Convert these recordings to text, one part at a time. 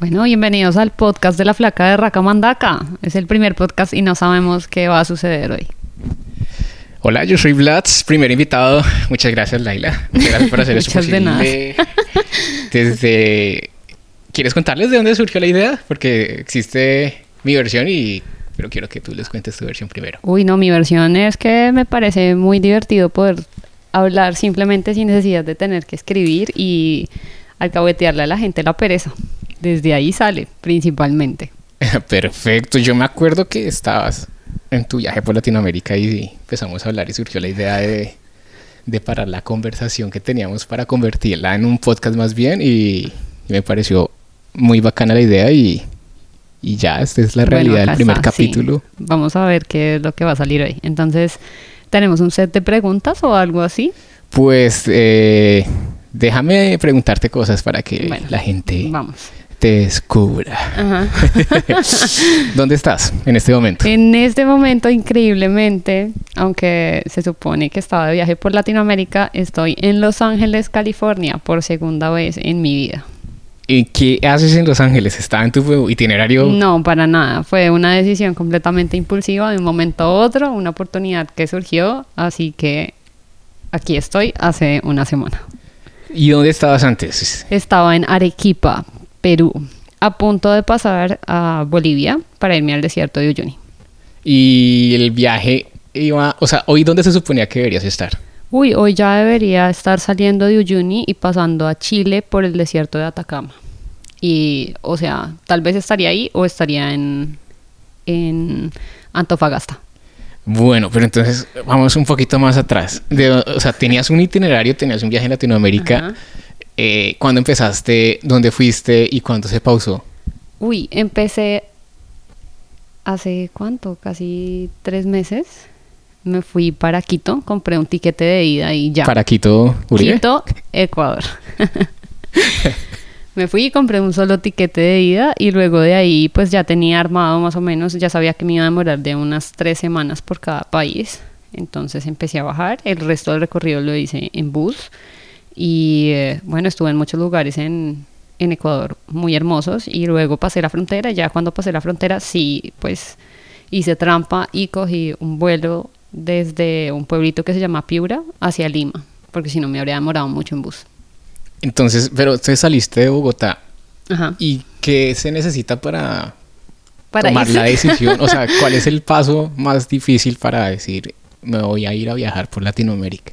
Bueno, bienvenidos al podcast de la flaca de Racamandaca. Es el primer podcast y no sabemos qué va a suceder hoy. Hola, yo soy Vlad, primer invitado. Muchas gracias, Laila. Gracias por hacer eso Muchas de nada. posible. Desde... ¿Quieres contarles de dónde surgió la idea? Porque existe mi versión y... Pero quiero que tú les cuentes tu versión primero. Uy, no, mi versión es que me parece muy divertido poder hablar simplemente sin necesidad de tener que escribir y alcahuetearle a la gente la pereza. Desde ahí sale, principalmente. Perfecto. Yo me acuerdo que estabas en tu viaje por Latinoamérica y empezamos a hablar y surgió la idea de, de parar la conversación que teníamos para convertirla en un podcast más bien y, y me pareció muy bacana la idea y, y ya, esta es la Bueno, realidad acá del primer está, sí. capítulo. Vamos a ver qué es lo que va a salir hoy. Entonces, ¿tenemos un set de preguntas o algo así? Pues eh, déjame preguntarte cosas para que Bueno, la gente Vamos. Descubra. Ajá. ¿Dónde estás en este momento? En este momento, increíblemente, aunque se supone que estaba de viaje por Latinoamérica, estoy en Los Ángeles, California, por segunda vez en mi vida. ¿Y qué haces en Los Ángeles? ¿Está en tu itinerario? No, para nada. Fue una decisión completamente impulsiva de un momento a otro, una oportunidad que surgió, así que aquí estoy hace una semana. ¿Y dónde estabas antes? Estaba en Arequipa, Perú, a punto de pasar a Bolivia para irme al desierto de Uyuni. Y el viaje iba, o sea, hoy dónde se suponía que deberías estar. Uy, hoy ya debería estar saliendo de Uyuni y pasando a Chile por el desierto de Atacama. Y, o sea, tal vez estaría ahí o estaría en, en Antofagasta. Bueno, pero entonces vamos un poquito más atrás. De- o sea, tenías un itinerario, tenías un viaje en Latinoamérica. Ajá. Eh, ¿Cuándo empezaste? ¿Dónde fuiste? ¿Y cuándo se pausó? Uy, empecé hace cuánto, casi tres meses. Me fui para Quito, compré un tiquete de ida y ya. Para Quito, Uribe. Quito, Ecuador. me fui y compré un solo tiquete de ida y luego de ahí pues ya tenía armado más o menos, ya sabía que me iba a demorar de unas tres semanas por cada país. Entonces empecé a bajar, el resto del recorrido lo hice en bus y eh, bueno, estuve en muchos lugares en, en Ecuador muy hermosos y luego pasé la frontera, ya cuando pasé la frontera sí pues hice trampa y cogí un vuelo desde un pueblito que se llama Piura hacia Lima, porque si no me habría demorado mucho en bus. Entonces, pero tú saliste de Bogotá. Ajá. ¿Y qué se necesita para, Para tomar irse. la decisión? O sea, ¿cuál es el paso más difícil para decir, me voy a ir a viajar por Latinoamérica?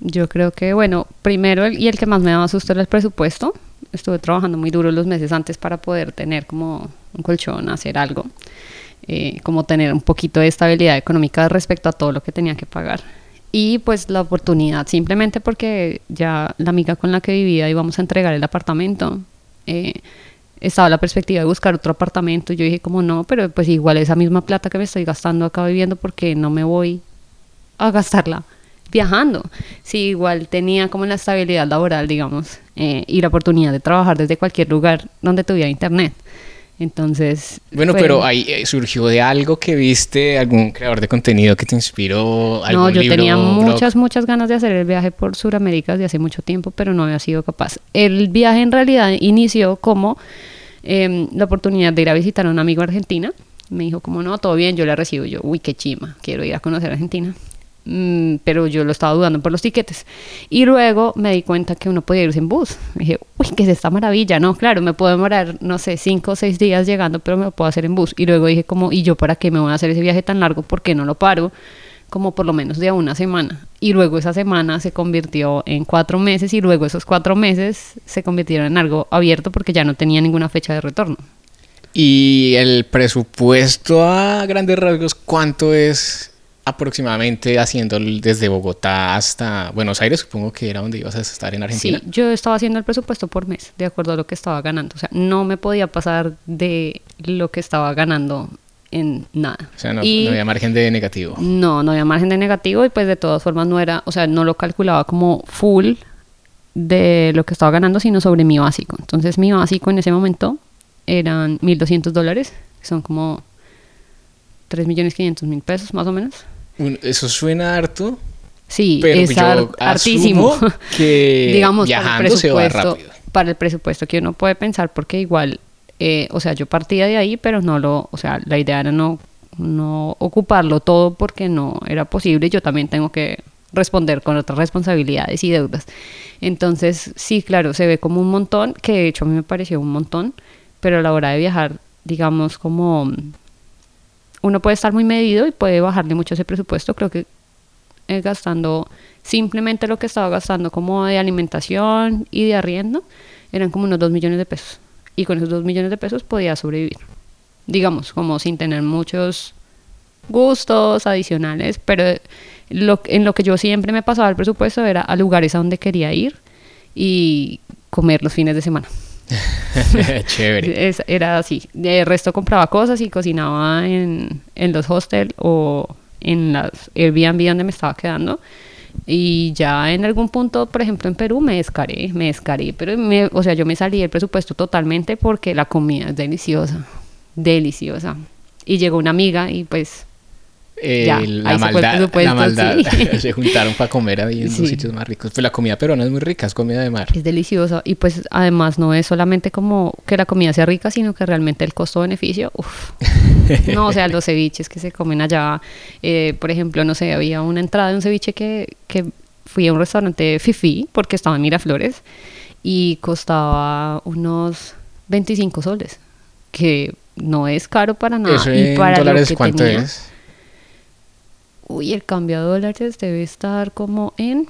Yo creo que, bueno, primero el- y el que más me daba susto era el presupuesto. Estuve trabajando muy duro los meses antes para poder tener como un colchón, hacer algo, eh, como tener un poquito de estabilidad económica respecto a todo lo que tenía que pagar. Y pues la oportunidad, simplemente porque ya la amiga con la que vivía íbamos a entregar el apartamento, eh, estaba la perspectiva de buscar otro apartamento. Yo dije como no, pero pues igual esa misma plata que me estoy gastando acá viviendo porque no me voy a gastarla viajando. Sí, igual tenía como la estabilidad laboral, digamos, eh, y la oportunidad de trabajar desde cualquier lugar donde tuviera internet. Entonces... Bueno, fue- pero ahí eh, surgió de algo que viste, algún creador de contenido que te inspiró, algún No, yo libro, tenía blog? muchas, muchas ganas de hacer el viaje por Sudamérica desde hace mucho tiempo, pero no había sido capaz. El viaje en realidad inició como em, la oportunidad de ir a visitar a un amigo en Argentina. Me dijo como, no, todo bien, yo la recibo. Yo, uy, qué chima, quiero ir a conocer Argentina. Mm, pero yo lo estaba dudando por los tiquetes. Y luego me di cuenta que uno podía irse en bus. dije, uy, ¿qué es esta maravilla? No, claro, me puedo demorar, no sé, cinco o seis días llegando, pero me lo puedo hacer en bus. Y luego dije como, ¿y yo para qué me voy a hacer ese viaje tan largo? ¿Por qué no lo paro? Como por lo menos de una semana. Y luego esa semana se convirtió en cuatro meses y luego esos cuatro meses se convirtieron en algo abierto porque ya no tenía ninguna fecha de retorno. Y el presupuesto a grandes rasgos, ¿cuánto es aproximadamente haciendo desde Bogotá hasta Buenos Aires? Supongo que era donde ibas a estar en Argentina. Sí, yo estaba haciendo el presupuesto por mes, de acuerdo a lo que estaba ganando. O sea, no me podía pasar de lo que estaba ganando en nada. O sea, no, Y- no había margen de negativo. No, no había margen de negativo y pues de todas formas no era, o sea, no lo calculaba como full de lo que estaba ganando, sino sobre mi básico. Entonces mi básico en ese momento eran 1.200 dólares, que son como 3.500.000 pesos más o menos. Un- eso suena harto, Sí, pero es yo har- hartísimo. que Digamos, para el viajando se va rápido. para el presupuesto que uno puede pensar, porque igual Eh, o sea, yo partía de ahí, pero no lo, o sea, la idea era no, no ocuparlo todo porque no era posible. Yo también tengo que responder con otras responsabilidades y deudas. Entonces, sí, claro, se ve como un montón, que de hecho a mí me pareció un montón, pero a la hora de viajar, digamos, como uno puede estar muy medido y puede bajarle mucho ese presupuesto. Creo que eh, gastando simplemente lo que estaba gastando como de alimentación y de arriendo, eran como unos 2 millones de pesos. Y con esos 2 millones de pesos podía sobrevivir. Digamos, como sin tener muchos gustos adicionales, pero lo, en lo que yo siempre me pasaba el presupuesto era a lugares a donde quería ir y comer los fines de semana. Chévere. era así. De resto compraba cosas y cocinaba en, en los hostels o en las Airbnb donde me estaba quedando. Y ya en algún punto, por ejemplo, en Perú me descaré, me descaré, pero me, o sea, yo me salí del presupuesto totalmente porque la comida es deliciosa, deliciosa. Y llegó una amiga y pues eh, la, maldad, la maldad, se juntaron para comer ahí en los sitios más ricos. Pues la comida peruana es muy rica, es comida de mar. Es deliciosa y pues además no es solamente como que la comida sea rica, sino que realmente el costo-beneficio, no, o sea, los ceviches que se comen allá, eh, por ejemplo, no sé, había una entrada de un ceviche que, que fui a un restaurante Fifi, porque estaba en Miraflores, y costaba unos 25 soles, que no es caro para nada. y para dólares cuánto es? Uy, el cambio a dólares debe estar como en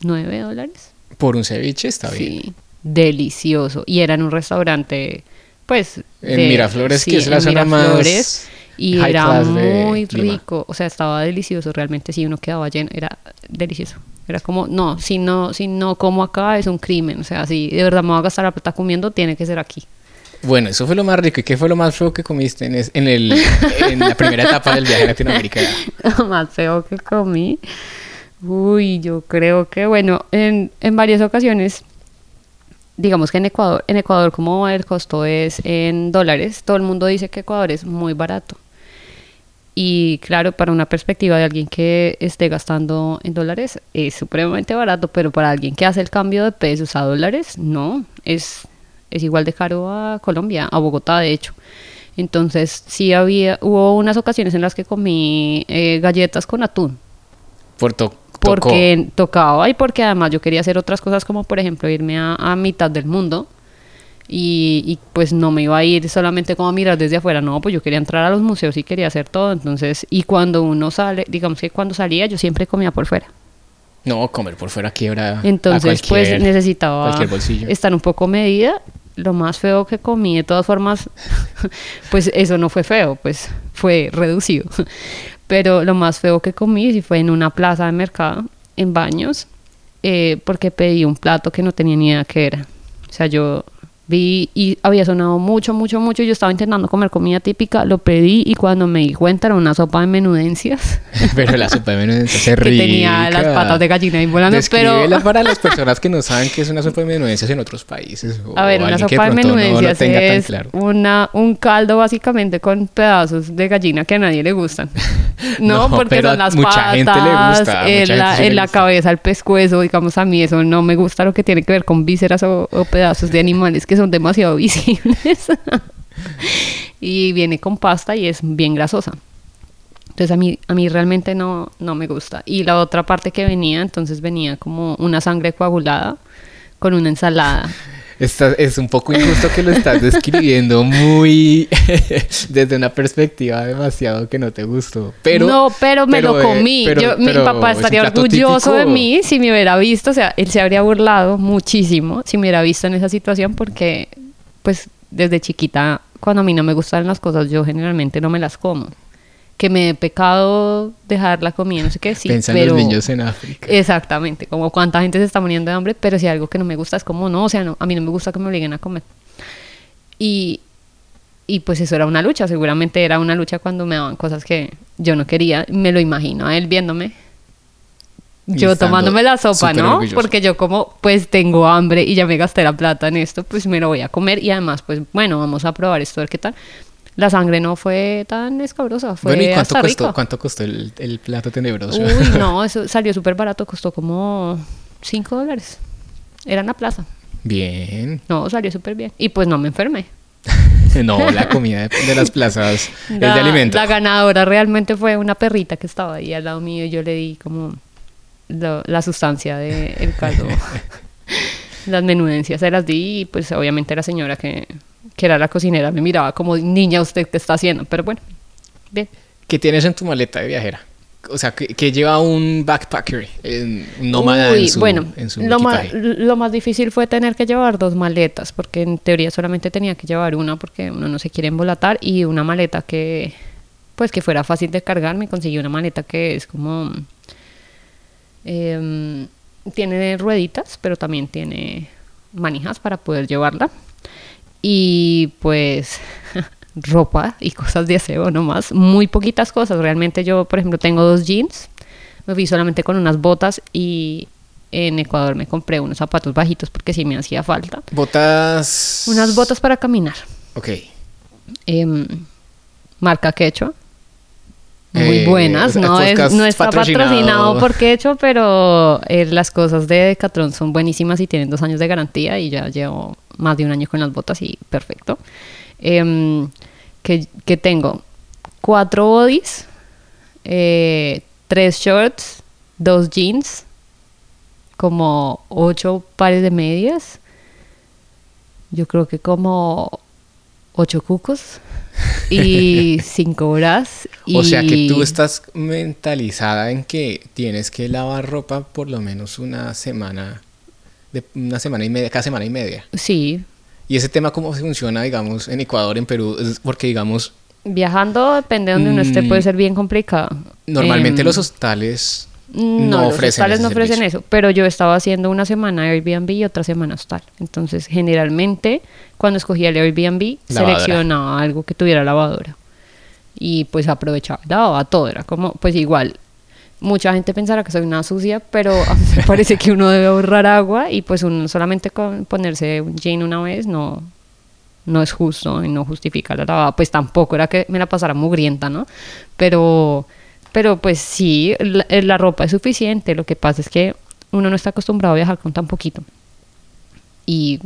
9 dólares. Por un ceviche está bien. Sí, delicioso. Y era en un restaurante, pues... En Miraflores, que es la zona más... Y era muy rico, o sea, estaba delicioso, realmente si uno quedaba lleno, era delicioso. Era como, no, si no, si no como acá es un crimen, o sea, si de verdad me voy a gastar la plata comiendo, tiene que ser aquí. Bueno, eso fue lo más rico. ¿Y qué fue lo más feo que comiste en, en, el, en la primera etapa del viaje a Latinoamérica? Lo más feo que comí. Uy, yo creo que, bueno, en, en varias ocasiones, digamos que en Ecuador, en Ecuador como el costo es en dólares, todo el mundo dice que Ecuador es muy barato. Y claro, para una perspectiva de alguien que esté gastando en dólares, es supremamente barato, pero para alguien que hace el cambio de pesos a dólares, no, es es igual de caro a Colombia, a Bogotá de hecho. Entonces sí había, hubo unas ocasiones en las que comí eh, galletas con atún. Por porque tocaba y porque además yo quería hacer otras cosas como por ejemplo irme a, mitad del mundo. Y, y, pues no me iba a ir solamente como a mirar desde afuera, no, pues yo quería entrar a los museos y quería hacer todo, entonces, y cuando uno sale, digamos que cuando salía yo siempre comía por fuera. No, comer por fuera quiebra. Entonces, pues necesitaba estar un poco medida lo más feo que comí, de todas formas, pues eso no fue feo, pues fue reducido. Pero lo más feo que comí sí fue en una plaza de mercado, en baños, eh, porque pedí un plato que no tenía ni idea qué era. O sea, yo vi y había sonado mucho, mucho, mucho. Yo estaba intentando comer comida típica, lo pedí y cuando me di cuenta era una sopa de menudencias. pero la sopa de menudencias es rica. Que tenía las patas de gallina ahí volando. Pero para las personas que no saben qué es una sopa de menudencias en otros países. A ver, una sopa de menudencias es una, un caldo básicamente con pedazos de gallina que a nadie le gustan. No, porque son las patas, gente le gusta, en, la, en la cabeza, el pescuezo, digamos a mí eso no me gusta lo que tiene que ver con vísceras o, o pedazos de animales que son demasiado visibles. y viene con pasta y es bien grasosa. Entonces a mí, a mí realmente no, no me gusta. Y la otra parte que venía, entonces venía como una sangre coagulada con una ensalada. Es un poco injusto que lo estás describiendo muy desde una perspectiva demasiado que no te gustó. Pero, no, pero me lo comí. mi papá estaría orgulloso de mí si me hubiera visto. O sea, él se habría burlado muchísimo si me hubiera visto en esa situación porque, pues, desde chiquita, cuando a mí no me gustan las cosas, yo generalmente no me las como que me he pecado dejar la comida, no sé qué, sí. Pensan los niños en África. Exactamente, como cuánta gente se está muriendo de hambre, pero si algo que no me gusta es como, no, o sea, no, a mí no me gusta que me obliguen a comer. Y, y pues eso era una lucha, seguramente era una lucha cuando me daban cosas que yo no quería, me lo imagino a él viéndome. Yo tomándome la sopa, ¿no? Porque yo como pues tengo hambre y ya me gasté la plata en esto, pues me lo voy a comer y además pues bueno, vamos a probar esto, a ver qué tal la sangre no fue tan escabrosa. Fue bueno, ¿y cuánto costó, cuánto costó el, el, plato tenebroso? Uy, no, eso salió súper barato, costó como 5 dólares. Era en la plaza. Bien. No, salió súper bien. Y pues no me enfermé. no, la comida de, de las plazas es de La- alimento. La ganadora realmente fue una perrita que estaba ahí al lado mío y yo le di como lo- la sustancia del caldo. las menudencias se las di y pues obviamente la señora que, que era la cocinera me miraba como niña usted qué está haciendo, pero bueno, bien. ¿Qué tienes en tu maleta de viajera? O sea, que, que lleva un backpacker, un nómada Uy, en su, bueno, en su lo, más, equipaje? lo más difícil fue tener que llevar dos maletas, porque en teoría solamente tenía que llevar una porque uno no se quiere embolatar y una maleta que pues que fuera fácil de cargar. Me conseguí una maleta que es como em, tiene rueditas, pero también tiene manijas para poder llevarla. Y pues ropa y cosas de aseo nomás, muy poquitas cosas. Realmente yo, por ejemplo, tengo dos jeans, me fui solamente con unas botas y en Ecuador me compré unos zapatos bajitos porque sí me hacía falta. Botas... Unas botas para caminar. Ok. Em, marca Quechua. Muy Eh, buenas, no, es, no está patrocinado. patrocinado por Quechua, pero eh, las cosas de Decathlon son buenísimas y tienen dos años de garantía y ya llevo más de un año con las botas y perfecto. Em, que, que tengo cuatro bodies, eh, tres shorts, dos jeans, como ocho pares de medias, yo creo que como ocho cucos y cinco bras. O sea que y- tú estás mentalizada en que tienes que lavar ropa por lo menos una semana, de una semana y media, cada semana y media. Sí, Y ese tema cómo funciona, digamos, en Ecuador, en Perú, es porque digamos, viajando depende de donde uno esté, Mm, puede ser bien complicado. normalmente Em, los hostales No, no, los hostales no ofrecen servicio. eso, pero yo estaba haciendo una semana Airbnb y otra semana hostal. Entonces, generalmente, cuando escogía el Airbnb, Lavadora. seleccionaba algo que tuviera lavadora. Y pues aprovechaba, lavaba todo, era como, pues igual. Mucha gente pensará que soy una sucia, pero a mí me parece que uno debe ahorrar agua y pues uno solamente con ponerse un jean una vez no, no es justo y no justifica la lavada. Pues tampoco era que me la pasara mugrienta, ¿no? Pero, pero pues sí, la, eh, la ropa es suficiente. Lo que pasa es que uno no está acostumbrado a viajar con tan poquito. Y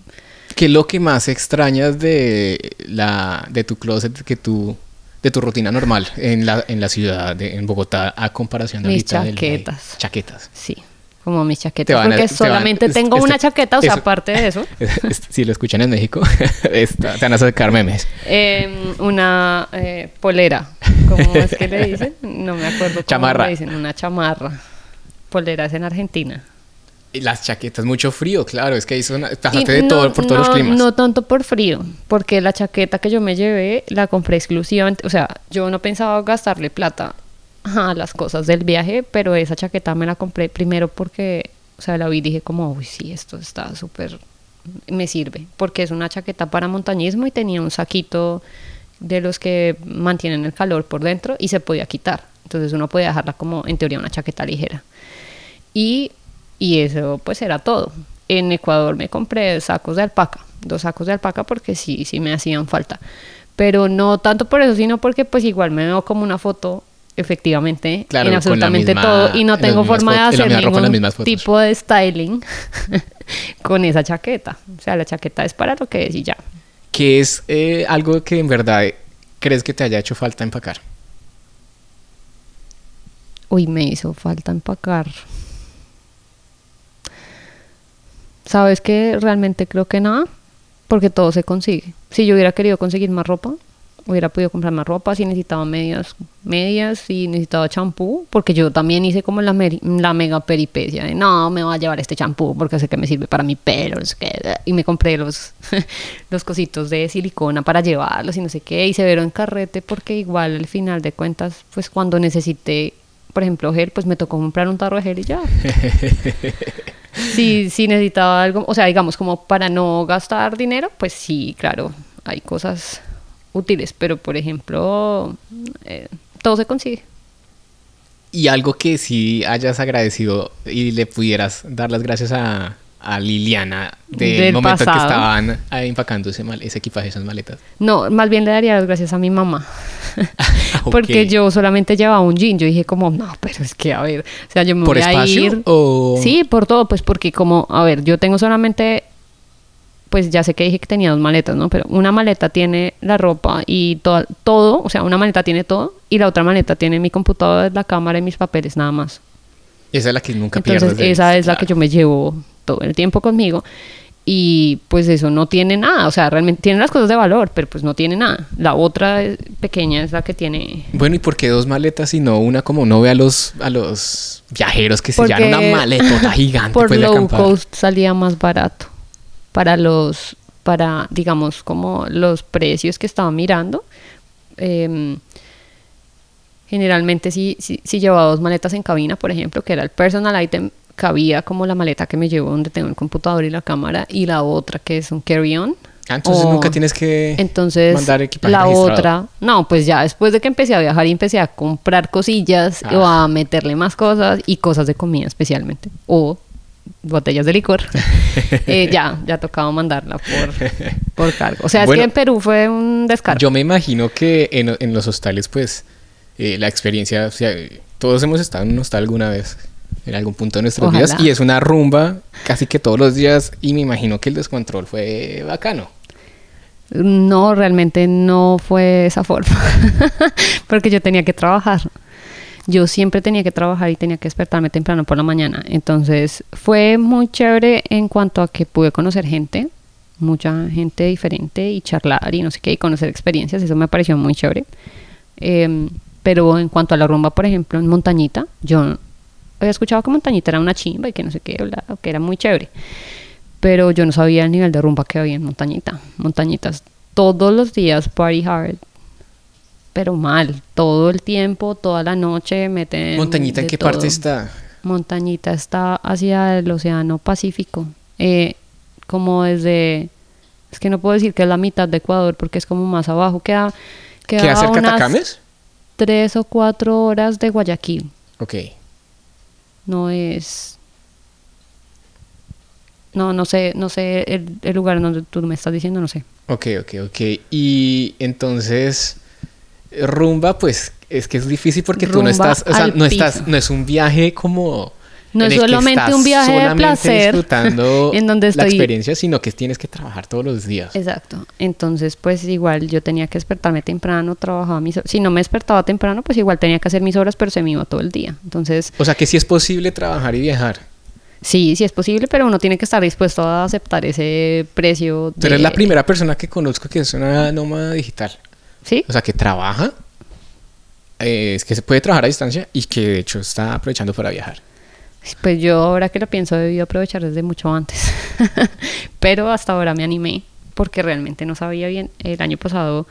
¿Qué es lo que más extrañas de la de tu closet que tú de tu rutina normal en la en la ciudad de en Bogotá a comparación de Mis ahorita del- chaquetas. chaquetas. sí, como mis Te chaquetas. a- porque te van- solamente tengo este- una chaqueta, o sea, eso. aparte de eso, si lo escuchan en México, esta- te van a sacar memes. em, una eh, polera. ¿Cómo es que le dicen? No me acuerdo cómo Chamarra. le dicen. Una chamarra. Polera es en Argentina. Y las chaquetas, mucho frío, claro, es que ahí son, de no- todo, por todos los climas. No tanto por frío, porque la chaqueta que yo me llevé la compré exclusivamente, o sea, yo no pensaba gastarle plata las cosas del viaje, pero esa chaqueta me la compré primero porque, o sea, la vi y dije como, uy, sí, esto está súper, me sirve, porque es una chaqueta para montañismo y tenía un saquito de los que mantienen el calor por dentro y se podía quitar. Entonces uno podía dejarla como, en teoría, una chaqueta ligera. Y, y eso pues era todo. En Ecuador me compré sacos de alpaca, dos sacos de alpaca porque sí, sí me hacían falta. Pero no tanto por eso, sino porque pues igual me veo como una foto efectivamente Claro, en absolutamente misma- todo y no tengo forma de hacer ningún tipo de styling con esa chaqueta. O sea, la chaqueta es para lo que es y ya. ¿Qué es eh, algo que en verdad crees que te haya hecho falta empacar? Uy, me hizo falta empacar. ¿Sabes qué? Realmente creo que nada, porque todo se consigue. Si yo hubiera querido conseguir más ropa, hubiera podido comprar más ropa. Si necesitaba medias, medias. Si necesitaba champú, porque yo también hice como la, meri- la mega peripecia de no, me voy a llevar este champú porque sé que me sirve para mi pelo. no sé qué", Y me compré los, los cositos de silicona para llevarlos y no sé qué. Y se vieron en carrete porque igual al final de cuentas, pues cuando necesité, por ejemplo, gel, pues me tocó comprar un tarro de gel y ya. Si, si necesitaba algo, o sea, digamos, como para no gastar dinero, pues sí, claro, hay cosas útiles, pero por ejemplo, eh, todo se consigue. Y algo que sí hayas agradecido y le pudieras dar las gracias a, a Liliana del, Del momento en que estaban ahí empacando ese, mal- ese equipaje, esas maletas. No, más bien le daría las gracias a mi mamá. Porque yo solamente llevaba un jean. Yo dije como, no, pero es que, a ver, o sea, yo me ¿Por voy a espacio ir... o...? Sí, por todo, pues porque como, a ver, yo tengo solamente pues ya sé que dije que tenía dos maletas, ¿no? Pero una maleta tiene la ropa y todo, todo, o sea, una maleta tiene todo y la otra maleta tiene mi computadora, la cámara y mis papeles nada más. Esa es la que nunca Entonces, pierdes esa vista, es la que yo me llevo todo el tiempo conmigo. Y pues eso no tiene nada, o sea, realmente tiene las cosas de valor, pero pues no tiene nada. La otra eh, pequeña es la que tiene... Bueno, ¿y por qué dos maletas y no una como uno ve a los, a los viajeros que se llevan una maletota gigante Por pues, low cost salía más barato para los, para digamos como los precios que estaba mirando. em, generalmente si, si, si llevaba dos maletas en cabina, por ejemplo, que era el personal item, cabía como la maleta que me llevo donde tengo el computador y la cámara y la otra que es un carry-on. Ah, entonces o- nunca tienes que Entonces, mandar equipaje la registrado. otra, no, pues ya después de que empecé a viajar y empecé a comprar cosillas Ah. o a meterle más cosas y cosas de comida especialmente, o botellas de licor, eh, ya, ya tocaba mandarla por, por cargo. O sea, Bueno, es que en Perú fue un descargo. Yo me imagino que en, en los hostales, pues, eh, la experiencia, o sea, todos hemos estado en un hostal alguna vez, en algún punto de nuestras Ojalá. vidas, y es una rumba casi que todos los días, y me imagino que el descontrol fue bacano. No, realmente no fue esa forma, porque yo tenía que trabajar. Yo siempre tenía que trabajar y tenía que despertarme temprano por la mañana. Entonces fue muy chévere en cuanto a que pude conocer gente, mucha gente diferente y charlar y no sé qué, y conocer experiencias. Eso me pareció muy chévere. Em, pero en cuanto a la rumba, por ejemplo, en Montañita, yo había escuchado que Montañita era una chimba y que no sé qué, bla, que era muy chévere pero yo no sabía el nivel de rumba que había en Montañita. Montañitas todos los días party hard, pero mal, todo el tiempo, toda la noche meten Montañita, ¿en qué todo. parte está? Montañita está hacia el Océano Pacífico, eh, como desde, es que no puedo decir que es la mitad de Ecuador porque es como más abajo, queda, queda, ¿Queda cerca unas Atacames? tres o cuatro horas de Guayaquil, Ok. no es no no sé no sé el, el lugar donde tú me estás diciendo no sé Ok, ok, ok. Y entonces, rumba, pues es que es difícil porque tú no estás, o sea, no estás, piso. no es un viaje como... No es solamente un viaje de placer disfrutando en donde la experiencia, sino que tienes que trabajar todos los días. exacto entonces pues igual yo tenía que despertarme temprano trabajaba mis si no me despertaba temprano pues igual tenía que hacer mis horas pero se me iba todo el día entonces O sea que sí es posible trabajar y viajar. sí sí es posible pero uno tiene que estar dispuesto a aceptar ese precio Tú eres la primera persona que conozco que es una nómada digital. Sí O sea, que trabaja, eh, es que se puede trabajar a distancia y que de hecho está aprovechando para viajar. Pues yo ahora que lo pienso he debido aprovechar desde mucho antes. pero hasta ahora me animé porque realmente no sabía bien. El año pasado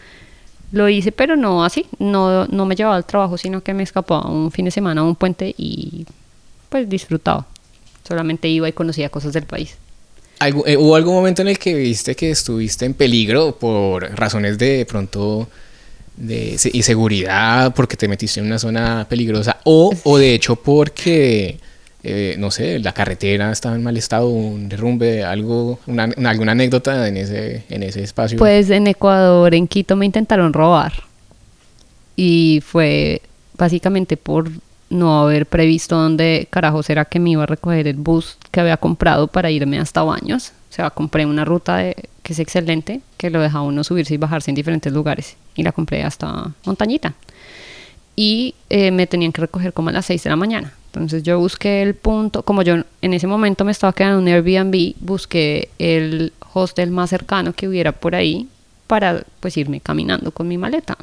lo hice, pero no así. No, no me llevaba al trabajo, sino que me escapaba un fin de semana a un puente y pues disfrutaba. Solamente iba y conocía cosas del país. Eh, ¿Hubo algún momento en el que viste que estuviste en peligro por razones de pronto de se- inseguridad, porque te metiste en una zona peligrosa o, o de hecho porque, eh, no sé, la carretera estaba en mal estado, un derrumbe, algo, una, una- alguna anécdota en ese, en ese espacio? Pues en Ecuador, en Quito, me intentaron robar. Y fue básicamente por no haber previsto dónde carajo será que me iba a recoger el bus que había comprado para irme hasta Baños. O sea, compré una ruta que es excelente, que lo deja uno subirse y bajarse en diferentes lugares. Y la compré hasta Montañita. Y eh, me tenían que recoger como a las 6 de la mañana. Entonces yo busqué el punto, como yo en ese momento me estaba quedando en un Airbnb, busqué el hostel más cercano que hubiera por ahí para pues irme caminando con mi maleta.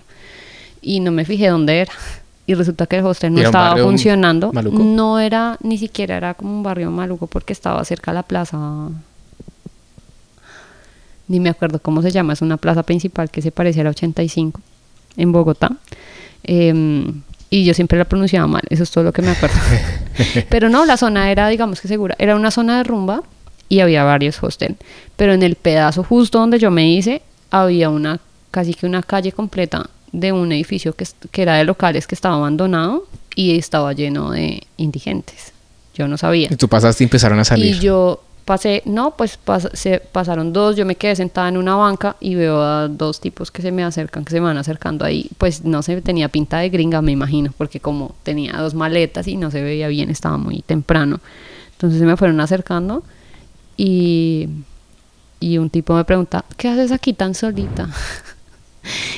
Y no me fijé dónde era. Y resulta que el hostel no ¿Era un estaba funcionando. maluco? No era, ni siquiera era como un barrio maluco porque estaba cerca de la plaza. Ni me acuerdo cómo se llama, es una plaza principal que se parece a la 85 en Bogotá. Em, y yo siempre la pronunciaba mal, eso es todo lo que me acuerdo. Pero no, la zona era, digamos que segura, era una zona de rumba y había varios hostels. Pero en el pedazo justo donde yo me hice, había una, casi que una calle completa de un edificio que, que era de locales que estaba abandonado y estaba lleno de indigentes. Yo no sabía. Y tú pasaste y empezaron a salir. Y yo pasé, no, pues pas- se pasaron dos, yo me quedé sentada en una banca y veo a dos tipos que se me acercan, que se me van acercando ahí. Pues no se tenía pinta de gringa, me imagino, porque como tenía dos maletas y no se veía bien, estaba muy temprano. Entonces se me fueron acercando y y un tipo me pregunta, ¿qué haces aquí tan solita?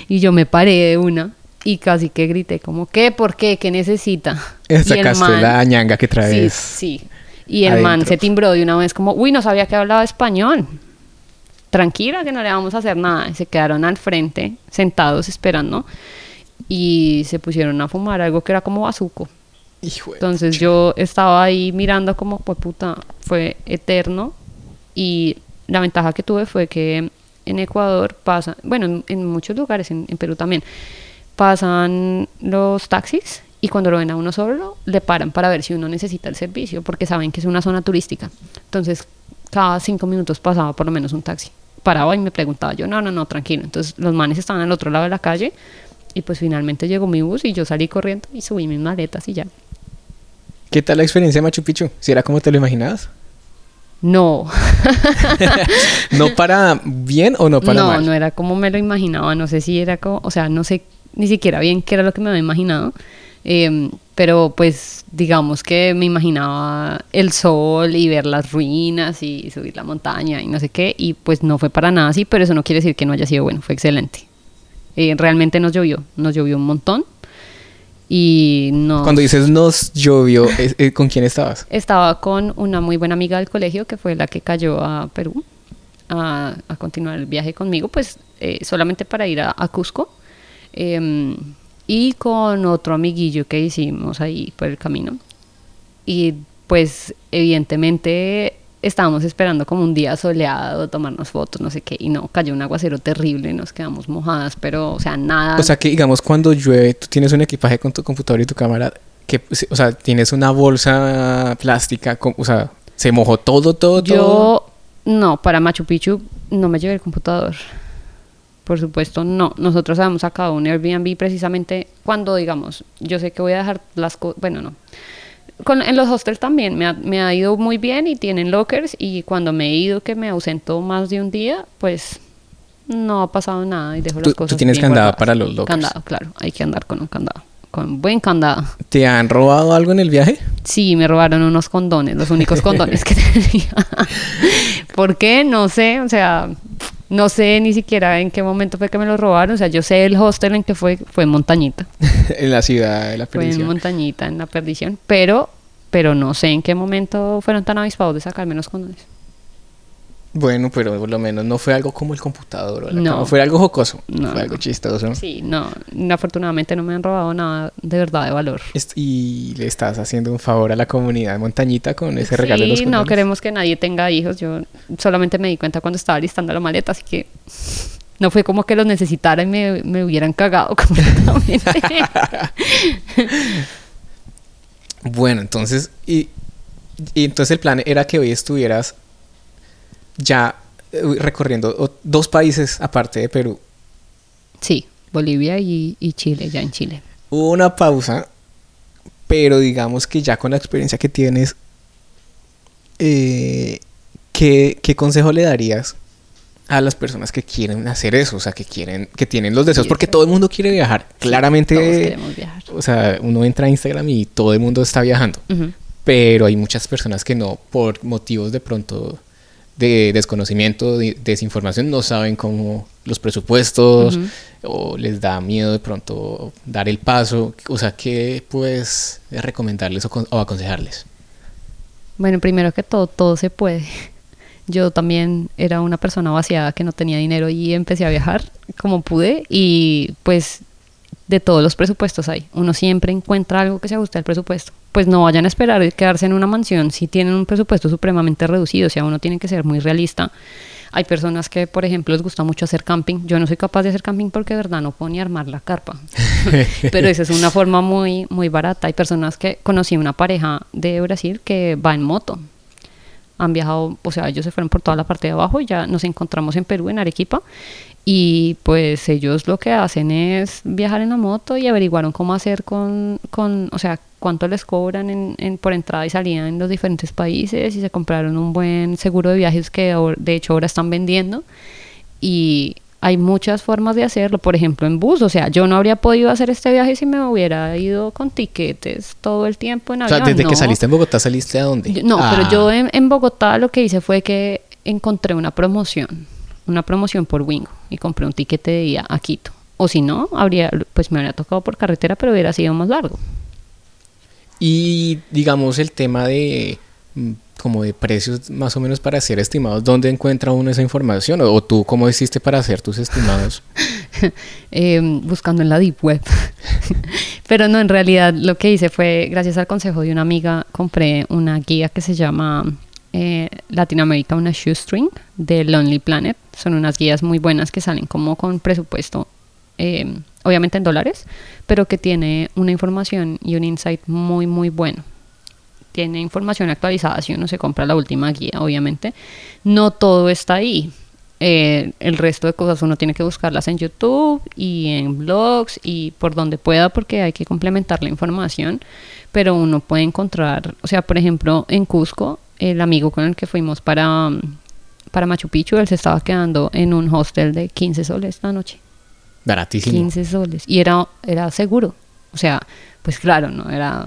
y yo me paré de una y casi que grité como, ¿qué? ¿Por qué? ¿Qué necesita? Sacaste man- la ñanga que Sí, traes. sí. Y el man se timbró de una vez como, uy, no sabía que hablaba español. Tranquila, que no le vamos a hacer nada. Y se quedaron al frente, sentados esperando. Y se pusieron a fumar algo que era como bazuco. Entonces yo estaba ahí mirando como, pues puta, fue eterno. Y la ventaja que tuve fue que en Ecuador pasa, bueno, en, muchos lugares, en, en Perú también, pasan los taxis y cuando lo ven a uno solo, le paran para ver si uno necesita el servicio, porque saben que es una zona turística. Entonces, cada cinco minutos pasaba por lo menos un taxi. Paraba y me preguntaba yo, no, no, no, tranquilo. Entonces, los manes estaban al otro lado de la calle y pues finalmente llegó mi bus y yo salí corriendo y subí mis maletas y ya. ¿Qué tal la experiencia de Machu Picchu? ¿Si era como te lo imaginabas? No, ¿No para bien o no para no, mal? no era como me lo imaginaba, no sé si era como, o sea, no sé ni siquiera bien qué era lo que me había imaginado, eh, pero pues digamos que me imaginaba el sol y ver las ruinas y subir la montaña y no sé qué, y pues no fue para nada así, pero eso no quiere decir que no haya sido bueno, fue excelente. Eh, realmente nos llovió, nos llovió un montón y no... Cuando dices nos llovió, ¿es- eh, ¿con quién estabas? Estaba con una muy buena amiga del colegio que fue la que cayó a Perú a, a continuar el viaje conmigo, pues eh, solamente para ir a, a Cusco. em, y con otro amiguillo que hicimos ahí por el camino. Y pues evidentemente estábamos esperando como un día soleado, tomarnos fotos, no sé qué, y no, cayó un aguacero terrible, nos quedamos mojadas, pero o sea, nada. O sea que, digamos, cuando llueve, tú tienes un equipaje con tu computador y tu cámara, que, o sea, tienes una bolsa plástica, con- o sea, se mojó todo, todo, todo. Yo, no, para Machu Picchu no me llevé el computador. Por supuesto, no. Nosotros habíamos sacado un Airbnb precisamente cuando, digamos, yo sé que voy a dejar las cosas, bueno, no. Con, en los hostels también me ha, me ha ido muy bien y tienen lockers y cuando me he ido que me ausento más de un día, pues no ha pasado nada y dejo Tú- las tú cosas tienes bien candado guardadas. para los lockers. Candado, claro. Hay que andar con un candado. Con buen candado. ¿Te han robado algo en el viaje? Sí, me robaron unos condones, los únicos condones que tenía. ¿Por qué? No sé, o sea, no sé ni siquiera en qué momento fue que me los robaron. O sea, yo sé el hostel en que fue, fue en Montañita. en la ciudad de la Fue en perdición. Montañita, en la perdición. Pero, pero no sé en qué momento fueron tan avispados de sacarme los condones. Bueno, pero por lo menos no fue algo como el computador o la No. cama, fue algo jocoso, No, fue algo chistoso. Sí, no, afortunadamente no me han robado nada de verdad de valor. Y le estás haciendo un favor a la comunidad de Montañita con ese regalo de los Sí, no condones. queremos que nadie tenga hijos. Yo solamente me di cuenta cuando estaba listando la maleta, así que no fue como que los necesitara y me, me hubieran cagado completamente. Bueno, entonces, y, y entonces el plan era que hoy estuvieras ya eh, recorriendo dos países aparte de Perú. sí, Bolivia y, y Chile, ya en Chile. Hubo una pausa, pero digamos que ya con la experiencia que tienes, eh, ¿qué, qué consejo le darías a las personas que quieren hacer eso? O sea, que quieren, que tienen los deseos, porque todo el mundo quiere viajar. Claramente, Todos queremos viajar. o sea, uno entra a Instagram y todo el mundo está viajando. Pero hay muchas personas que no, por motivos de pronto de desconocimiento, de desinformación, no saben cómo los presupuestos o les da miedo de pronto dar el paso. O sea, ¿qué puedes recomendarles o, o aconsejarles? Bueno, primero que todo, todo se puede. Yo también era una persona vaciada que no tenía dinero y empecé a viajar como pude y pues de todos los presupuestos hay. Uno siempre encuentra algo que se ajuste al presupuesto. Pues no vayan a esperar quedarse en una mansión si tienen un presupuesto supremamente reducido, o sea, uno tiene que ser muy realista. Hay personas que, por ejemplo, les gusta mucho hacer camping. Yo no soy capaz de hacer camping porque de verdad no puedo ni armar la carpa. Pero esa es una forma muy, muy barata. Hay personas que conocí una pareja de Brasil que va en moto. Han viajado, o sea, ellos se fueron por toda la parte de abajo y ya nos encontramos en Perú, en Arequipa. Y pues ellos lo que hacen es viajar en la moto y averiguaron cómo hacer con, con o sea, cuánto les cobran en, en- por entrada y salida en los diferentes países y se compraron un buen seguro de viajes que de hecho ahora están vendiendo. Y hay muchas formas de hacerlo, por ejemplo en bus, o sea, yo no habría podido hacer este viaje si me hubiera ido con tiquetes todo el tiempo en O sea, avión. desde que saliste en Bogotá, ¿saliste a dónde? Yo- No, Ah, pero yo en, en Bogotá lo que hice fue que encontré una promoción, una promoción por Wingo y compré un tiquete de día a Quito. O si no, habría, pues me habría tocado por carretera, pero hubiera sido más largo. Y digamos el tema de mm, como de precios más o menos para ser estimados, ¿dónde encuentra uno esa información? ¿O, tú cómo hiciste para hacer tus estimados? Em, buscando en la Deep Web. Pero no, en realidad lo que hice fue, gracias al consejo de una amiga, compré una guía que se llama eh, Latinoamérica, una shoestring de Lonely Planet. Son unas guías muy buenas que salen como con presupuesto em, obviamente en dólares, pero que tiene una información y un insight muy, muy bueno. Tiene información actualizada si uno se compra la última guía, obviamente. No todo está ahí. Eh, el resto de cosas uno tiene que buscarlas en YouTube y en blogs y por donde pueda porque hay que complementar la información. Pero uno puede encontrar, o sea, por ejemplo, en Cusco, el amigo con el que fuimos para, para Machu Picchu, él se estaba quedando en un hostel de 15 soles la noche. Baratísimo. 15 soles. Y era, era seguro. O sea, pues claro, ¿no? Era,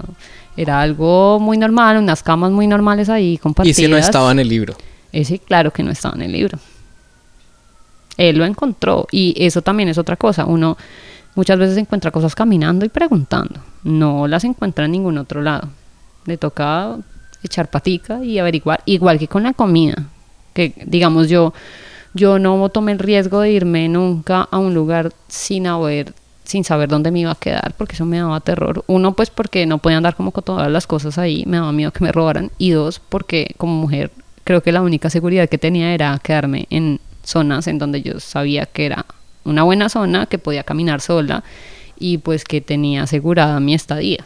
era algo muy normal, unas camas muy normales ahí compartidas. ¿Y si no estaba en el libro? Ese, claro que no estaba en el libro. Él lo encontró. Y eso también es otra cosa. Uno muchas veces encuentra cosas caminando y preguntando. No las encuentra en ningún otro lado. Le toca echar patica y averiguar. Igual que con la comida. Que digamos yo yo no tomé el riesgo de irme nunca a un lugar sin haber sin saber dónde me iba a quedar porque eso me daba terror. Uno pues porque no podía andar como con todas las cosas ahí, me daba miedo que me robaran y dos porque como mujer creo que la única seguridad que tenía era quedarme en zonas en donde yo sabía que era una buena zona, que podía caminar sola y pues que tenía asegurada mi estadía.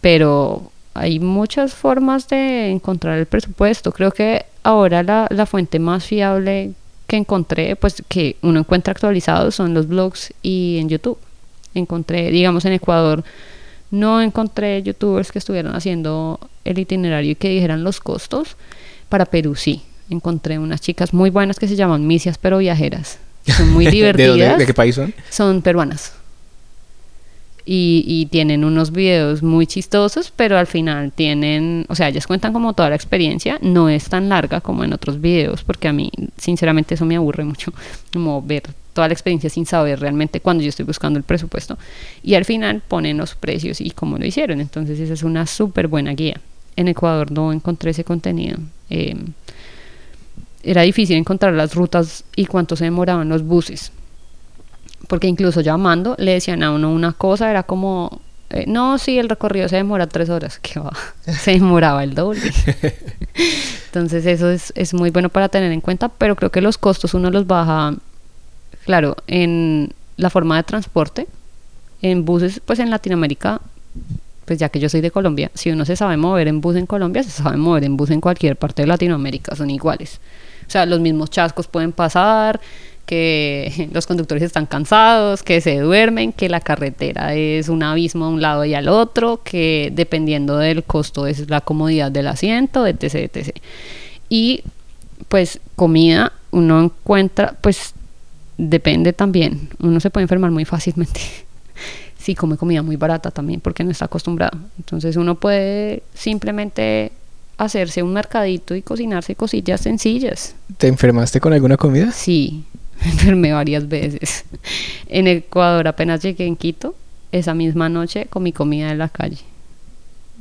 Pero hay muchas formas de encontrar el presupuesto. Creo que ahora la, la fuente más fiable que encontré, pues que uno encuentra actualizado son los blogs y en YouTube. Encontré, digamos, en Ecuador, no encontré youtubers que estuvieran haciendo el itinerario y que dijeran los costos. Para Perú sí, encontré unas chicas muy buenas que se llaman Misias pero viajeras. Son muy divertidas. ¿De, qué país son? Son peruanas. Y, y, tienen unos videos muy chistosos, pero al final tienen, o sea, ellas cuentan como toda la experiencia, no es tan larga como en otros videos, porque a mí sinceramente eso me aburre mucho, como ver toda la experiencia sin saber realmente cuando yo estoy buscando el presupuesto. Y al final ponen los precios y cómo lo hicieron, entonces esa es una súper buena guía. En Ecuador no encontré ese contenido. Eh, era difícil encontrar las rutas y cuánto se demoraban los buses porque incluso llamando le decían a uno una cosa, era como, eh, no, sí, el recorrido se demora tres horas, que va, se demoraba el doble. Entonces eso es, es muy bueno para tener en cuenta, pero creo que los costos uno los baja, claro, en la forma de transporte, en buses, pues en Latinoamérica, pues ya que yo soy de Colombia, si uno se sabe mover en bus en Colombia, se sabe mover en bus en cualquier parte de Latinoamérica, son iguales. O sea, los mismos chascos pueden pasar, que los conductores están cansados, que se duermen, que la carretera es un abismo a un lado y al otro, que dependiendo del costo es la comodidad del asiento, etc, etc. Y pues comida uno encuentra, pues depende también, uno se puede enfermar muy fácilmente. si come comida muy barata también porque no está acostumbrado. Entonces uno puede simplemente hacerse un mercadito y cocinarse cosillas sencillas. ¿Te enfermaste con alguna comida? Sí, me enfermé varias veces. En Ecuador apenas llegué en Quito, esa misma noche comí comida en la calle.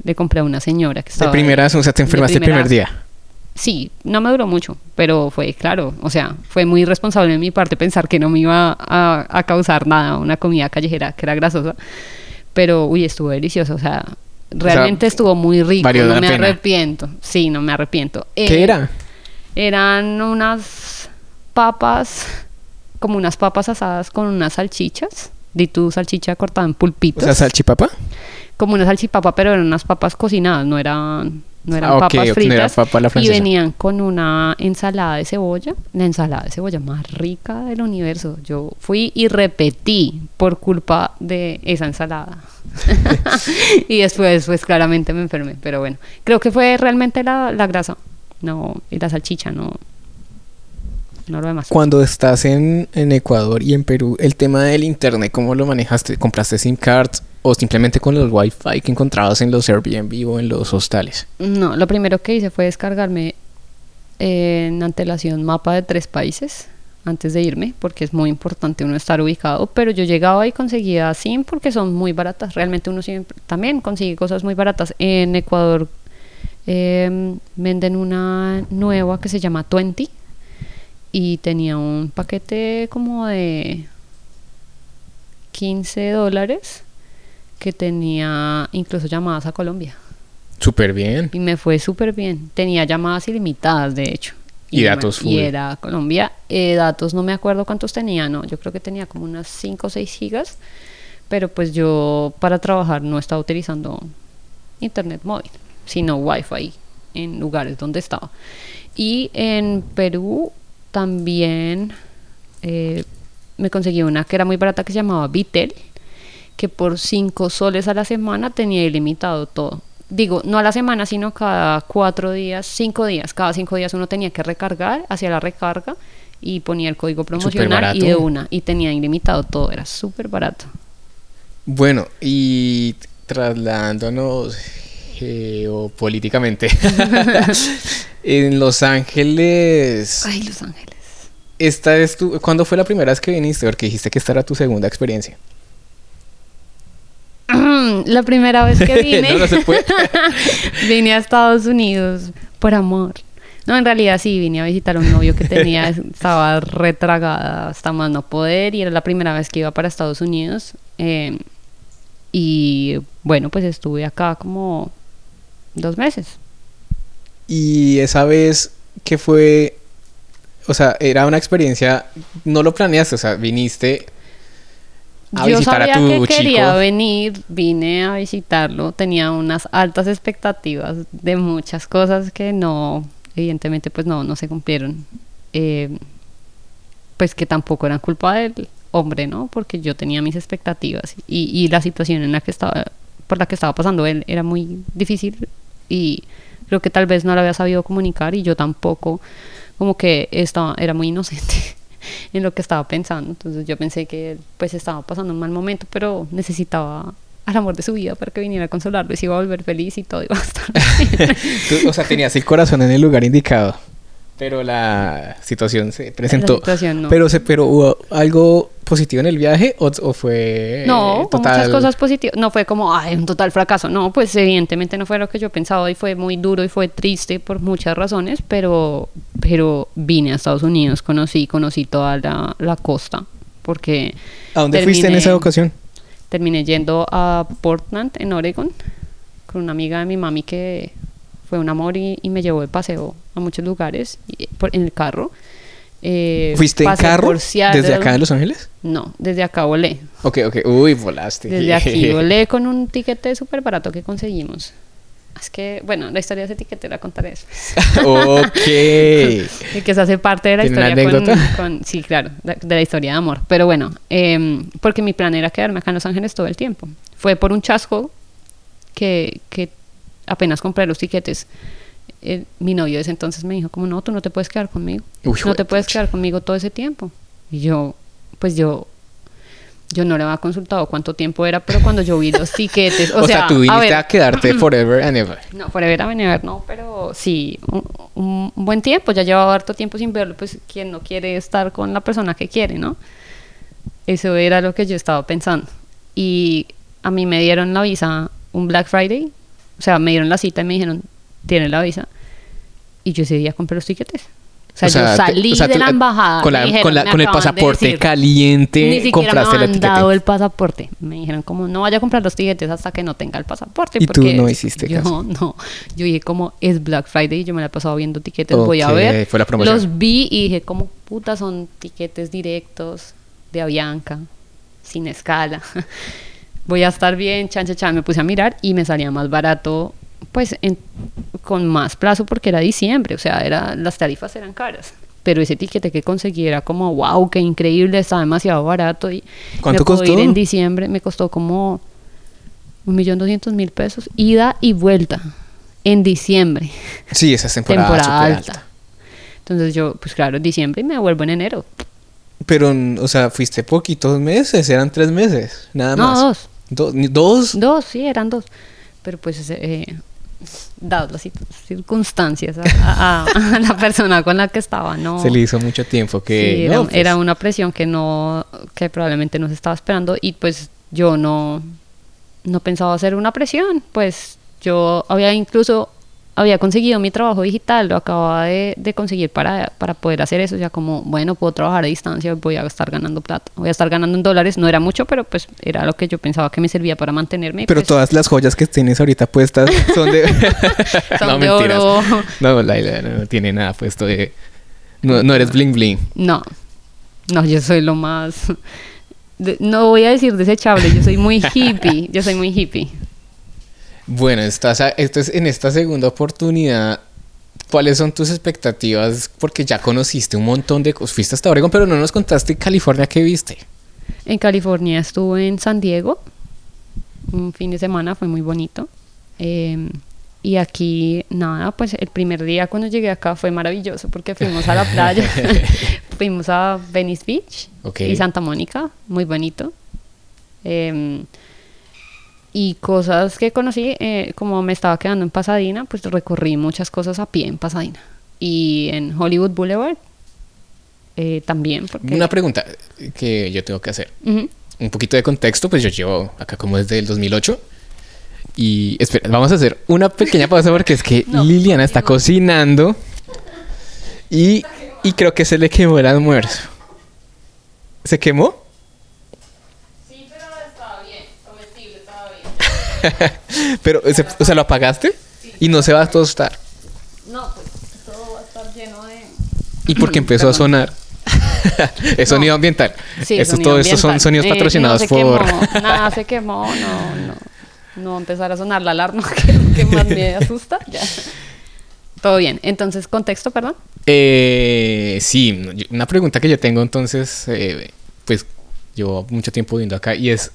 Le compré a una señora que estaba... ¿De primeras? O sea, ¿te enfermaste el primer día? Sí, no me duró mucho, pero fue claro, o sea, fue muy irresponsable de mi parte pensar que no me iba a, causar nada, una comida callejera que era grasosa, pero uy, estuvo delicioso, o sea, realmente estuvo muy rico, no me arrepiento, sí, no me arrepiento. ¿Qué eh, era? Eran unas papas, como unas papas asadas con unas salchichas. Di tu salchicha cortada en pulpitos. O sea, salchipapa. Como una salchipapa, pero eran unas papas cocinadas, no eran, no eran ah, papas fritas. y venían con una ensalada de cebolla, la ensalada de cebolla más rica del universo. Yo fui y repetí por culpa de esa ensalada. y después, pues claramente me enfermé, pero bueno, creo que fue realmente la, la grasa, no, y la salchicha, no, no lo demás. Cuando estás en, Ecuador y en Perú, el tema del internet, ¿cómo lo manejaste? ¿Compraste SIM cards o simplemente con los wifi que encontrabas en los Airbnb o en los hostales? No, lo primero que hice fue descargarme en antelación mapa de tres países antes de irme, porque es muy importante uno estar ubicado, pero yo llegaba y conseguía SIM porque son muy baratas, realmente uno siempre también consigue cosas muy baratas. En Ecuador em, venden una nueva que se llama 20 y tenía un paquete como de 15 dólares que tenía incluso llamadas a Colombia. Súper bien. Y me fue súper bien. Tenía llamadas ilimitadas, de hecho. Y, datos full. Y era Colombia. Eh, datos no me acuerdo cuántos tenía, no. Yo creo que tenía como unas 5 o 6 gigas. Pero pues yo para trabajar no estaba utilizando internet móvil, sino wifi en lugares donde estaba. Y en Perú también eh, me conseguí una que era muy barata que se llamaba Vitel, que por 5 soles a la semana tenía ilimitado todo. Digo, no a la semana, sino cada cuatro días, cinco días, cada cinco días uno tenía que recargar, hacia la recarga y ponía el código promocional y de una, y tenía ilimitado todo, era súper barato. Bueno, y trasladándonos geopolíticamente, en Los Ángeles... Ay, Los Ángeles. Esta es tu, ¿Cuándo fue la primera vez que viniste? Porque dijiste que esta era tu segunda experiencia. la primera vez que vine, vine a Estados Unidos por amor. No, en realidad sí, vine a visitar a un novio que tenía, estaba retragada hasta más no poder y era la primera vez que iba para Estados Unidos. Eh, y bueno, pues estuve acá como dos meses. Y esa vez que fue, o sea, era una experiencia, no lo planeaste, o sea, viniste yo sabía que quería venir, vine a visitarlo, tenía unas altas expectativas de muchas cosas que no, evidentemente pues no, no se cumplieron. Eh, pues que tampoco eran culpa del hombre, ¿no? Porque yo tenía mis expectativas y, y la situación en la que estaba, por la que estaba pasando él era muy difícil y creo que tal vez no lo había sabido comunicar y yo tampoco, como que estaba, era muy inocente. en lo que estaba pensando. Entonces yo pensé que pues estaba pasando un mal momento, pero necesitaba al amor de su vida para que viniera a consolarlo y se iba a volver feliz y todo iba a estar bien. o sea, tenías el corazón en el lugar indicado. Pero la situación se presentó. Pero se, pero hubo algo positivo en el viaje o, fue No, total... muchas cosas positivas. No fue como, ay, un total fracaso. No, pues evidentemente no fue lo que yo pensaba y fue muy duro y fue triste por muchas razones, pero pero vine a Estados Unidos, conocí, conocí toda la, la costa porque ¿A dónde fuiste en esa ocasión? Terminé yendo a Portland en Oregon con una amiga de mi mami que fue un amor y, me llevó de paseo a muchos lugares en el carro. Eh, ¿Fuiste en carro desde acá de Los Ángeles? No, desde acá volé. Ok, ok. Uy, volaste. Desde aquí volé con un tiquete súper barato que conseguimos. Es que, bueno, la historia de ese tiquete la contaré ok. y que se hace parte de la historia con, Sí, claro, de, la historia de amor. Pero bueno, em, porque mi plan era quedarme acá en Los Ángeles todo el tiempo. Fue por un chasco que, que apenas compré los tiquetes, eh, mi novio ese entonces me dijo como, no, tú no te puedes quedar conmigo. no te puedes quedar conmigo todo ese tiempo. Y yo, pues yo yo no le había consultado cuánto tiempo era, pero cuando yo vi los tiquetes, o, sea, tú viniste a, quedarte forever and ever. No, forever and ever no, pero sí, un, buen tiempo, ya llevaba harto tiempo sin verlo, pues quien no quiere estar con la persona que quiere, ¿no? Eso era lo que yo estaba pensando. Y a mí me dieron la visa un Black Friday o sea, me dieron la cita y me dijeron, tiene la visa. Y yo ese día compré los tiquetes. O sea, yo salí de la embajada. Con, el pasaporte caliente, ni compraste me han dado el pasaporte. Me dijeron, como no vaya a comprar los tiquetes hasta que no tenga el pasaporte. Y tú no hiciste yo, caso. No, yo dije, como es Black Friday y yo me la he pasado viendo tiquetes, voy a ver. Fue la promoción. Los vi y dije, como puta son tiquetes directos de Avianca, sin escala. voy a estar bien, chan, chan, chan. Me puse a mirar y me salía más barato, pues con más plazo porque era diciembre, o sea, era, las tarifas eran caras. Pero ese tiquete que conseguí era como, wow, qué increíble, está demasiado barato. Y ¿Cuánto costó? Ir en diciembre me costó como un millón doscientos mil pesos, ida y vuelta, en diciembre. Sí, esa es temporada, alta. Entonces yo, pues claro, en diciembre y me vuelvo en enero. Pero, o sea, fuiste poquitos meses, eran tres meses, nada más. No, dos. ¿Dos? Dos, sí, eran dos. Pero pues eh, dadas las cir- circunstancias, a, a- a la persona con la que estaba, no. Se le hizo mucho tiempo que... Sí, era, no, pues, era una presión que no, que probablemente no se estaba esperando y pues yo no, no pensaba hacer una presión, pues yo había incluso, había conseguido mi trabajo digital, lo acababa de, de conseguir para, para poder hacer eso, ya como, bueno, puedo trabajar a distancia, voy a estar ganando plata, voy a estar ganando en dólares, no era mucho, pero pues era lo que yo pensaba que me servía para mantenerme. Pero pues, todas las joyas que tienes ahorita puestas son de... Son no, de mentiras. oro. No, Laila no, no tiene nada puesto de... No, no eres bling bling. No, no, yo soy lo más... de- no voy a decir desechable, yo soy muy hippie, yo soy muy hippie. Bueno, estás a- en esta segunda oportunidad. ¿Cuáles son tus expectativas? Porque ya conociste un montón de cosas. Fuiste hasta Oregon, pero no nos contaste California qué viste. En California estuve en San Diego, un fin de semana, fue muy bonito. Eh, y aquí, nada, pues el primer día cuando llegué acá fue maravilloso porque fuimos a la playa, fuimos a Venice Beach y Santa Mónica, muy bonito. Eh, y cosas que conocí, eh, como me estaba quedando en Pasadena, pues recorrí muchas cosas a pie en Pasadena. Y en Hollywood Boulevard eh, también. Porque, Una pregunta que yo tengo que hacer. Un poquito de contexto, pues yo llevo acá como desde el 2008. Y espera, vamos a hacer una pequeña pausa porque es que No, Liliana está cocinando y, y creo que se le quemó el almuerzo. ¿Se quemó? Sí, pero estaba bien, comestible, estaba bien. Pero, se- o sea, ¿lo apagaste? Y no se va a tostar. No, pues todo va a estar lleno de... ¿Y por qué empezó a sonar? es sonido ambiental. Sí, Esto, sonido todo esto son ambiental. sonidos Eh, patrocinados no se por... quemó, nada se quemó, no, no. No va a empezar a sonar la alarma, que es lo que más me asusta. Ya. Todo bien. Entonces, contexto, perdón. Eh, sí, una pregunta que yo tengo entonces, eh, pues llevo mucho tiempo viviendo acá y es,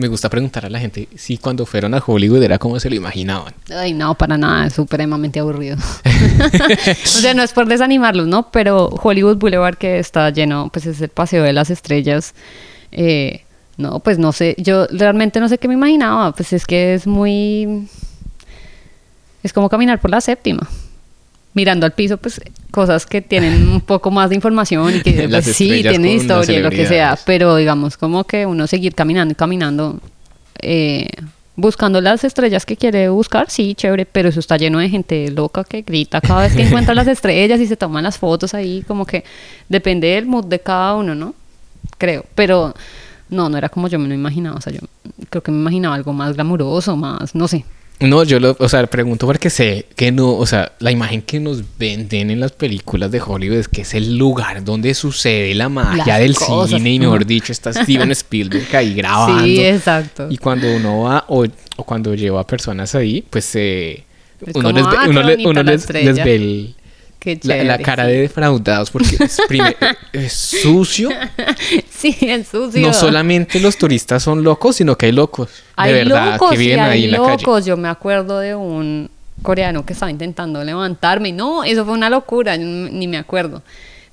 me gusta preguntar a la gente si cuando fueron a Hollywood era como se lo imaginaban. Ay, no, para nada, es supremamente aburrido. o sea, no es por desanimarlos, ¿no? Pero Hollywood Boulevard que está lleno, pues es el paseo de las estrellas. eh, no, pues no sé, yo realmente no sé qué me imaginaba, pues es que es muy... Es como caminar por la séptima. Mirando al piso, pues cosas que tienen un poco más de información y que pues, sí, tienen historia y lo que sea, pero digamos como que uno seguir caminando y caminando eh, buscando las estrellas que quiere buscar, sí, chévere, pero eso está lleno de gente loca que grita cada vez que encuentra las estrellas y se toman las fotos ahí, como que depende del mood de cada uno, ¿no? Creo, pero no, no era como yo me lo imaginaba, o sea, yo creo que me imaginaba algo más glamuroso, más, no sé. No, yo lo, o sea, pregunto porque sé que no, o sea, la imagen que nos venden en las películas de Hollywood es que es el lugar donde sucede la magia Las del cosas, cine y mejor dicho está Steven Spielberg ahí grabando. Sí, exacto. Y cuando uno va o, o cuando lleva personas ahí, pues eh, uno, les ve, "Ah, uno le- les, estrella". les ve el- Qué la, la chévere, cara sí. de defraudados porque es, prime- es sucio. Sí, es sucio. No solamente los turistas son locos, sino que hay locos Hay de verdad locos, que viven sí, hay ahí en la calle. locos. Yo me acuerdo de un coreano que estaba intentando levantarme. No, eso fue una locura, yo ni me acuerdo.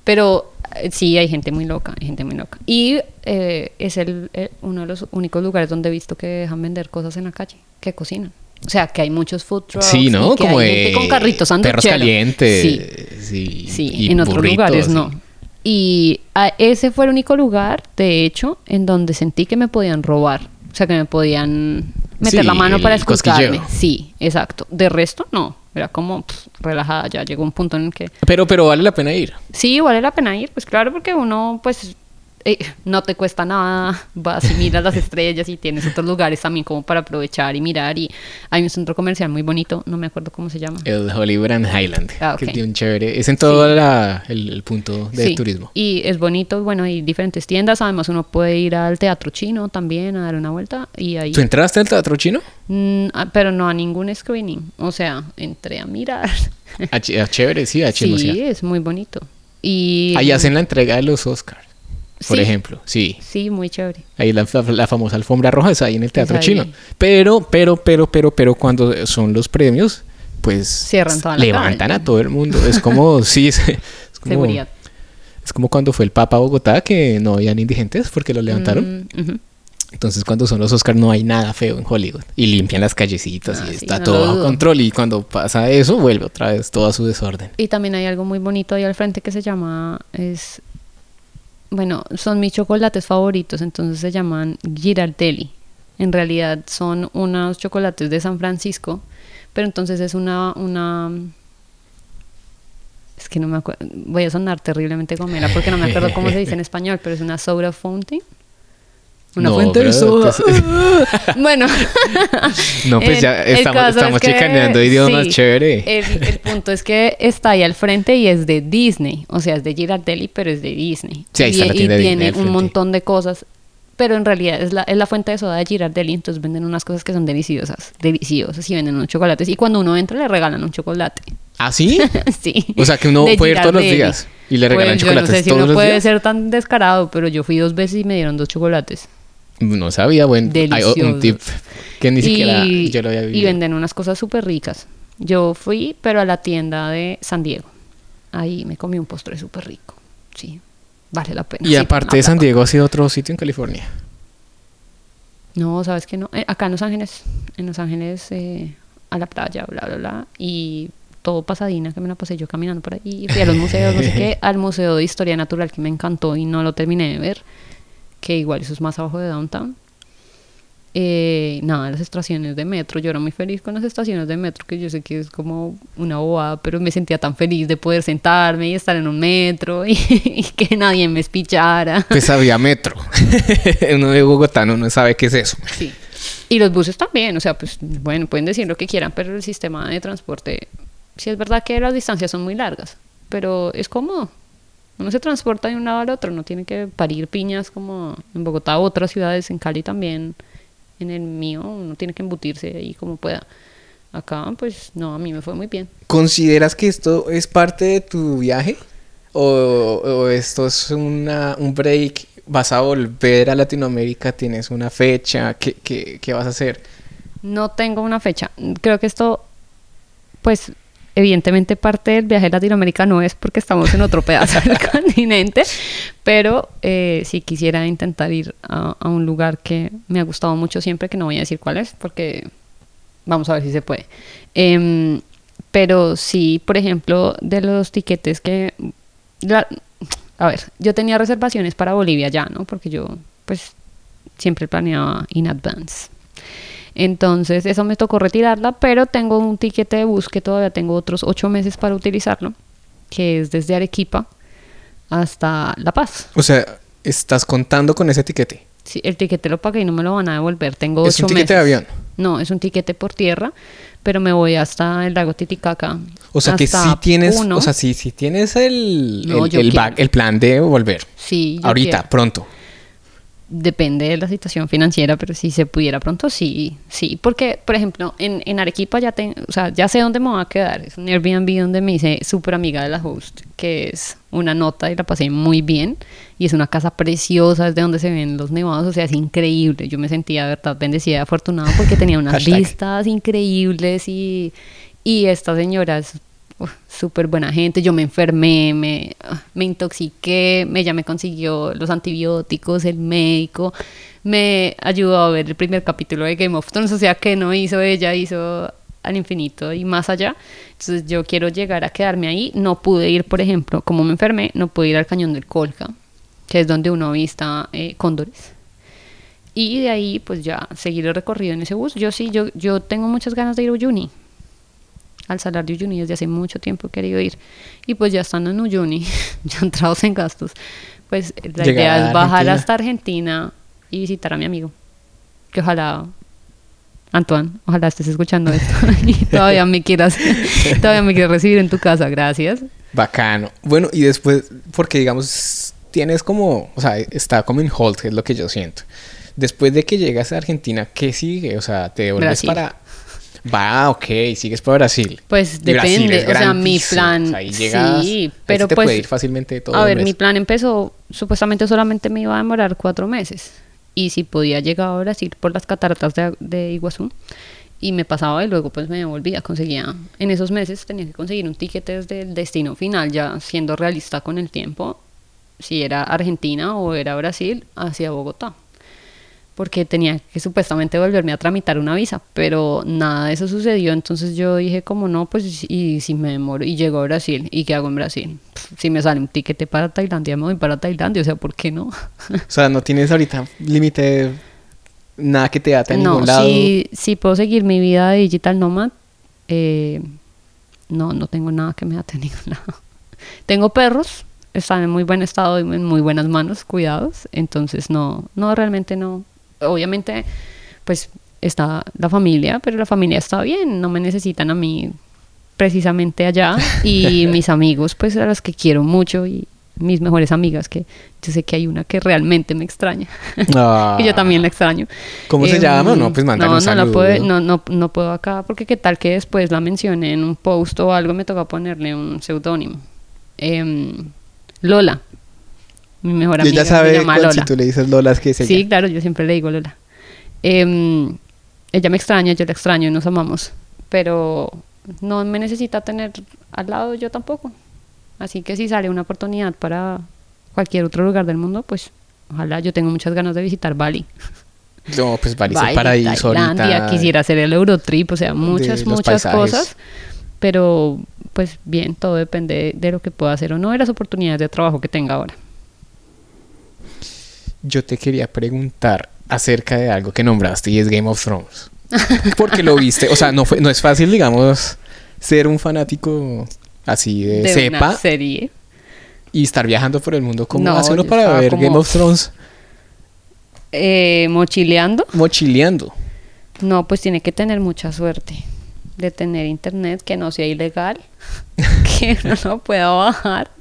Pero eh, sí, hay gente muy loca, hay gente muy loca. Y eh, es el, eh, uno de los únicos lugares donde he visto que dejan vender cosas en la calle, que cocinan. O sea, que hay muchos food trucks. Sí, ¿no? y que Como hay gente eh, con carritos perros calientes. Sí. Sí, Sí, y en otros lugares sí. no. Y a- ese fue el único lugar, de hecho, en donde sentí que me podían robar. O sea, que me podían meter Sí, la mano para cosquilleo. Sí, exacto. De resto, no. Era como pff, relajada. Ya llegó un punto en el que Pero, pero vale la pena ir. sí, vale la pena ir. Pues claro, porque uno, pues, eh, no te cuesta nada. Vas y miras las estrellas y tienes otros lugares también como para aprovechar y mirar. Y hay un centro comercial muy bonito, no me acuerdo cómo se llama. El Hollywood and Highland. Ah, Que es bien chévere. Es en todo Sí. la- el, el punto de Sí, turismo. Y es bonito, bueno, hay diferentes tiendas, además uno puede ir al teatro chino también a dar una vuelta y ahí... ¿Tú entraste al teatro chino? Mm, ah, pero no a ningún screening, o sea, entré a mirar. A, ch- a chévere, sí, a sí, es muy bonito. Y Ahí hacen la entrega de los Oscars, por Sí. ejemplo. Sí. Sí, muy chévere. Ahí la, la- la famosa alfombra roja es ahí en el teatro chino. Pero, pero, pero, pero, pero cuando son los premios, pues Cierran toda la levantan a todo el mundo. Es como, sí, es, es como, Seguridad. es como cuando fue el Papa a Bogotá que no habían indigentes porque lo levantaron. Mm. Entonces cuando son los Oscars no hay nada feo en Hollywood. Y limpian las callecitas Ah, y sí, está no todo dudo. control. Y cuando pasa eso vuelve otra vez todo a su desorden. Y también hay algo muy bonito ahí al frente que se llama, es, bueno, son mis chocolates favoritos, entonces se llaman Girardelli. En realidad son unos chocolates de San Francisco, pero entonces es una, una, es que no me acuerdo, voy a sonar terriblemente gomera porque no me acuerdo cómo se dice en español, pero es una soda fountain. Una No, fuente de soda. bueno, No, pues el- ya el estamos, caso es estamos que- chicaneando idiomas sí, chévere. El, el punto es que está ahí al frente y es de Disney. O sea, es de Girardelli, pero es de Disney. Sí, ahí y, está la y tienda de Disney tiene un montón de cosas. Pero en realidad es la, es la fuente de soda de Girardelli. Entonces venden unas cosas que son deliciosas. Deliciosas. Y venden unos chocolates. Y cuando uno entra, le regalan un chocolate. ¿Ah, sí? sí. O sea, que uno de puede ir todos los días y le regalan Pues, chocolates Yo no sé si uno puede días. ser tan descarado, pero yo fui dos veces y me dieron dos chocolates. No sabía, bueno, hay un tip que ni siquiera y, yo lo había y vivido. venden unas cosas súper ricas. Yo fui, pero a la tienda de San Diego. Ahí me comí un postre súper rico. Sí, vale la pena. Y Sí, aparte de San. Diego, ¿ha sido otro sitio en California? No, ¿sabes qué no? Eh, acá en Los Ángeles. En Los Ángeles, eh, a la playa, bla, bla, bla. Y todo pasadina, que me la pasé yo caminando por ahí. Fui a los museos, no sé qué. Al Museo de Historia Natural, que me encantó y no lo terminé de ver. Que igual eso es más abajo de Downtown. Eh, nada, las estaciones de metro. Yo era muy feliz con las estaciones de metro, que yo sé que es como una bobada, pero me sentía tan feliz de poder sentarme y estar en un metro y, y que nadie me espichara. Pues había metro. uno de Bogotá no, no sabe qué es eso. Sí. Y los buses también, o sea, pues bueno, pueden decir lo que quieran, pero el sistema de transporte, sí es verdad que las distancias son muy largas, pero es cómodo. Uno se transporta de un lado al otro, no tiene que parir piñas como en Bogotá, otras ciudades, en Cali también, en el mío, uno tiene que embutirse ahí como pueda. Acá, pues no, a mí me fue muy bien. ¿Consideras que esto es parte de tu viaje? ¿O, o esto es una, un break? ¿Vas a volver a Latinoamérica? ¿Tienes una fecha? ¿Qué, qué, qué vas a hacer? No tengo una fecha. Creo que esto, pues, evidentemente parte del viaje a Latinoamérica no es porque estamos en otro pedazo del continente, pero eh, sí quisiera intentar ir a, a un lugar que me ha gustado mucho siempre, que no voy a decir cuál es, porque vamos a ver si se puede. Em, pero sí, por ejemplo, de los tiquetes que... la- a ver, yo tenía reservaciones para Bolivia ya, ¿no? Porque yo, pues, siempre planeaba in advance. Entonces, eso me tocó retirarla, pero tengo un tiquete de bus que todavía tengo otros ocho meses para utilizarlo, que es desde Arequipa hasta La Paz. O sea, ¿estás contando con ese etiquete? Sí, el tiquete lo pagué y no me lo van a devolver. Tengo ocho ¿Es un tiquete de meses. avión? No, es un tiquete por tierra, pero me voy hasta el lago Titicaca. O sea, que sí tienes, Puno. o sea, sí, sí tienes el, No, el, back- el plan de volver. Sí, Ahorita, quiero. pronto. Depende de la situación financiera, pero si se pudiera pronto, sí, sí. Porque, por ejemplo, en, en Arequipa ya, ten- o sea, ya sé dónde me voy a quedar. Es un Airbnb donde me hice súper amiga de la host, que es una nota y la pasé muy bien. Y es una casa preciosa, es de donde se ven los nevados, o sea, es increíble. Yo me sentía, de verdad, bendecida y afortunada porque tenía unas vistas increíbles y, y esta señora es uf, súper buena gente. Yo me enfermé, me, ah, me intoxiqué, ella me consiguió los antibióticos, el médico, me ayudó a ver el primer capítulo de Game of Thrones, o sea que no hizo ella, hizo al infinito y más allá. Entonces yo quiero llegar a quedarme ahí. No pude ir, por ejemplo, como me enfermé, no pude ir al cañón del Colca, que es donde uno avista eh, cóndores. Y de ahí, pues ya seguir el recorrido en ese bus. Yo sí, yo, yo tengo muchas ganas de ir a Uyuni. Al Salar de Uyuni desde hace mucho tiempo he querido ir. Y pues ya estando en Uyuni, ya entrados en gastos, pues la Llegar idea es bajar hasta Argentina y visitar a mi amigo. Que ojalá, Antoine, ojalá estés escuchando esto y todavía me quieras, todavía me quieras recibir en tu casa. Gracias. Bacano. Bueno, y después, porque digamos, tienes como, o sea, está como en hold, es lo que yo siento. Después de que llegas a Argentina, ¿qué sigue? O sea, te devuelves Brasil. para... Va, ok, sigues para Brasil. Pues Brasil depende, o sea, mi plan, o sea, ahí llegas, sí, pero te pues, puede ir fácilmente todo a ver, mes. mi plan empezó, supuestamente solamente me iba a demorar cuatro meses, y si podía llegar a Brasil por las cataratas de, de Iguazú, y me pasaba y luego pues me devolvía, conseguía, en esos meses tenía que conseguir un ticket desde el destino final, ya siendo realista con el tiempo, si era Argentina o era Brasil, hacia Bogotá. Porque tenía que supuestamente volverme a tramitar una visa, pero nada de eso sucedió, entonces yo dije como no, pues y si me demoro y llego a Brasil, ¿y qué hago en Brasil? si me sale un tiquete para Tailandia, me voy para Tailandia, o sea, ¿por qué no? o sea, no tienes ahorita límite, nada que te ate a ningún lado. Sí, sí puedo seguir mi vida de digital nomad, eh, no, no tengo nada que me ate a ningún lado. tengo perros, están en muy buen estado y en muy buenas manos, cuidados, entonces no, no, realmente no, obviamente, pues está la familia, pero la familia está bien, no me necesitan a mí precisamente allá y mis amigos, pues a los que quiero mucho y mis mejores amigas, que yo sé que hay una que realmente me extraña y yo también la extraño. ¿Cómo se llama? No, pues no, un saludo. No, no, no, puedo acá porque qué tal que después la mencione en un post o algo me toca ponerle un seudónimo. Em, Lola, mi mejor amiga. ella sabe si tú le dices Lola es que es Sí, claro, yo siempre le digo Lola. Em, ella me extraña, yo la extraño y nos amamos, pero no me necesita tener al lado yo tampoco. Así que si sale una oportunidad para cualquier otro lugar del mundo, pues ojalá yo tengo muchas ganas de visitar Bali. No, pues Bali, es el paraíso Tailandia, quisiera hacer el Eurotrip, o sea, muchas, muchas cosas. Pero pues bien, todo depende de lo que pueda hacer o no, de las oportunidades de trabajo que tenga ahora yo te quería preguntar acerca de algo que nombraste y es Game of Thrones. Porque lo viste, o sea, no, fue, no es fácil, digamos, ser un fanático así de, de cepa. serie. Y estar viajando por el mundo. ¿Cómo hace uno para ver Game of Thrones? Eh, mochileando. Mochileando. No, pues tiene que tener mucha suerte de tener internet que no sea ilegal, que uno no pueda bajar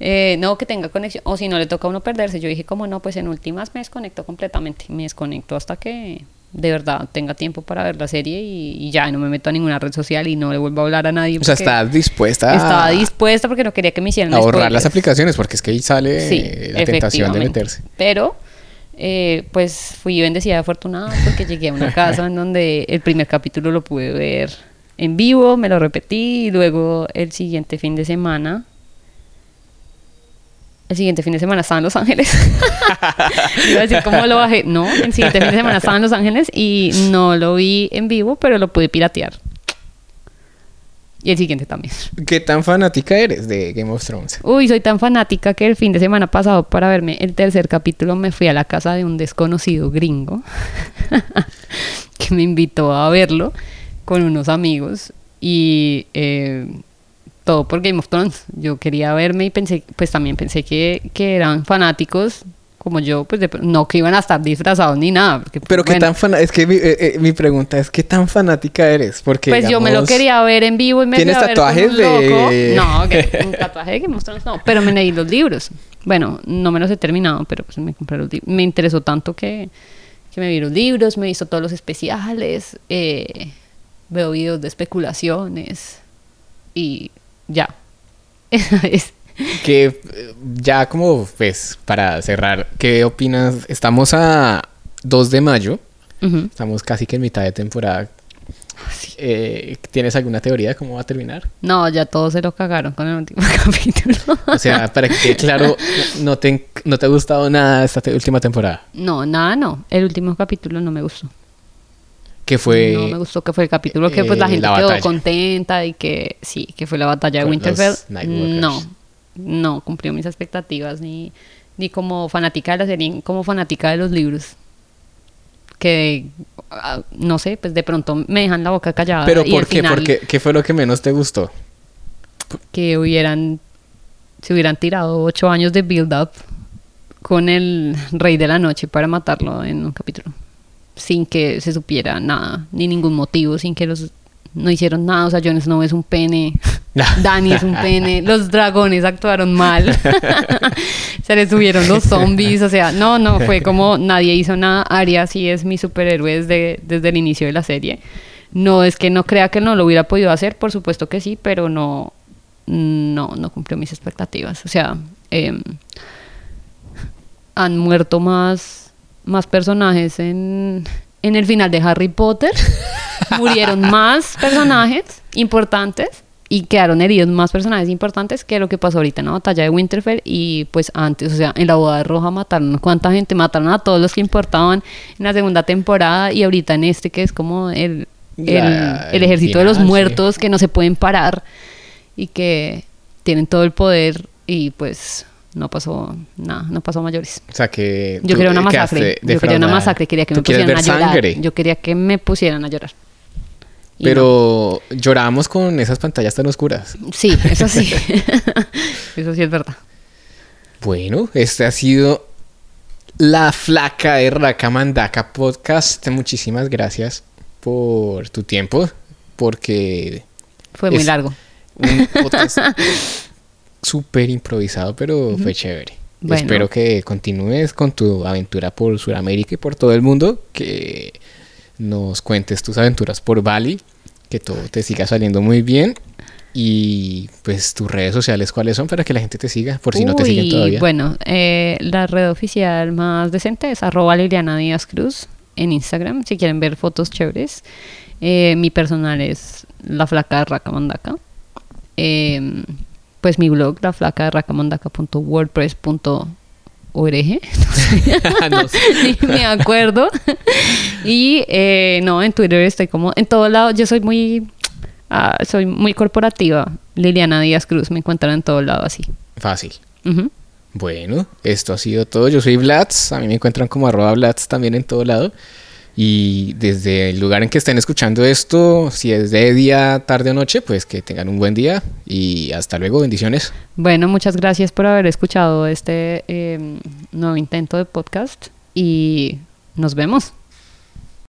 eh, no, que tenga conexión, o si no le toca a uno perderse. Yo dije, como no, pues en últimas me desconecto completamente, me desconecto hasta que de verdad tenga tiempo para ver la serie y, ya no me meto a ninguna red social y no le vuelvo a hablar a nadie. O sea, estás dispuesta. Estaba dispuesta porque no quería que me hicieran. A ahorrar las aplicaciones porque es que ahí sale la tentación de meterse. Pero eh, pues fui bendecida afortunada porque llegué a una casa en donde el primer capítulo lo pude ver en vivo, me lo repetí y luego el siguiente fin de semana el siguiente fin de semana estaba en Los Ángeles. Iba a decir cómo lo bajé. No, el siguiente fin de semana estaba en Los Ángeles y no lo vi en vivo, pero lo pude piratear. Y el siguiente también. ¿Qué tan fanática eres de Game of Thrones? Uy, soy tan fanática que el fin de semana pasado para verme el tercer capítulo me fui a la casa de un desconocido gringo que me invitó a verlo con unos amigos y eh, todo por Game of Thrones. Yo quería verme y pensé, pues también pensé que, que eran fanáticos como yo, pues no que iban a estar disfrazados ni nada. Pero qué tan fanática, es que eh, eh, mi, pregunta es qué tan fanática eres, porque Pues yo me lo quería ver en vivo y me ¿Tienes tatuajes de No, que, un tatuaje de Game of Thrones no, pero me leí los libros. Bueno, no me los he terminado, pero pues me compré los libros. Me interesó tanto que, que me vi los libros, me hizo todos los especiales, eh, veo videos de especulaciones y ya. es. Que eh, ya como pues para cerrar, ¿qué opinas? Estamos a 2 de mayo, estamos casi que en mitad de temporada. Eh, ¿Tienes alguna teoría de cómo va a terminar? No, ya todos se lo cagaron con el último capítulo. o sea, para que claro, no te, no te ha gustado nada esta última temporada. No, nada, no. El último capítulo no me gustó que fue no me gustó que fue el capítulo que pues la eh, gente quedó contenta y que sí que fue la batalla de Winterfell. No no cumplió mis expectativas ni ni como fanática de la serie ni como fanática de los libros que ah, no sé pues de pronto me dejan la boca callada pero por qué porque qué fue lo que menos te gustó que hubieran se hubieran tirado ocho años de build up con el rey de la noche para matarlo en un capítulo sin que se supiera nada, ni ningún motivo, sin que los no hicieron nada, o sea, Jon Snow es un pene, Dani es un pene, los dragones actuaron mal, se les subieron los zombies, o sea, no, no, fue como nadie hizo nada, Arya sí es mi superhéroe desde, desde el inicio de la serie, no es que no crea que no lo hubiera podido hacer, por supuesto que sí, pero no, no, no cumplió mis expectativas, o sea, em, han muerto más más personajes en, el final de Harry Potter. Murieron más personajes importantes y quedaron heridos más personajes importantes que lo que pasó ahorita en la batalla de Winterfell y pues antes, o sea, en la boda roja mataron cuánta gente, mataron a todos los que importaban en la segunda temporada y ahorita en este que es como el, el, ejército de los sí. muertos que no se pueden parar y que tienen todo el poder y pues no pasó nada, no pasó mayores. O sea que. Yo quería una masacre, yo quería una masacre, quería que me pusieran a llorar. sangre. Yo quería que me pusieran a llorar. Y Pero llorábamos con esas pantallas tan oscuras. no. Sí, eso sí. eso sí es verdad. Bueno, este ha sido la flaca de Raka Mandaka podcast. Muchísimas gracias por tu tiempo, porque Fue muy largo. un podcast súper improvisado, pero fue chévere. Bueno. Espero que continúes con tu aventura por Sudamérica y por todo el mundo, que nos cuentes tus aventuras por Bali, que todo te siga saliendo muy bien. Y pues tus redes sociales, ¿cuáles son para que la gente te siga? Por si no te siguen todavía. Bueno, eh, la red oficial más decente es arroba Liliana Díaz Cruz en Instagram, si quieren ver fotos chéveres. Eh, mi personal es La Flaca de Racamandaca. Eh, pues mi blog, la flaca de racamandaca.wordpress.org. No sé. Ni me acuerdo. y eh, no, en Twitter estoy como en todo lado. Yo soy muy, ah, soy muy corporativa. Liliana Díaz Cruz me encuentran en todo lado así. Fácil. Bueno, esto ha sido todo. Yo soy Vlads. A mí me encuentran como arroba Vlads también en todo lado. Y desde el lugar en que estén escuchando esto, si es de día, tarde o noche, pues que tengan un buen día. Y hasta luego. Bendiciones. Bueno, muchas gracias por haber escuchado este eh, nuevo intento de podcast y nos vemos.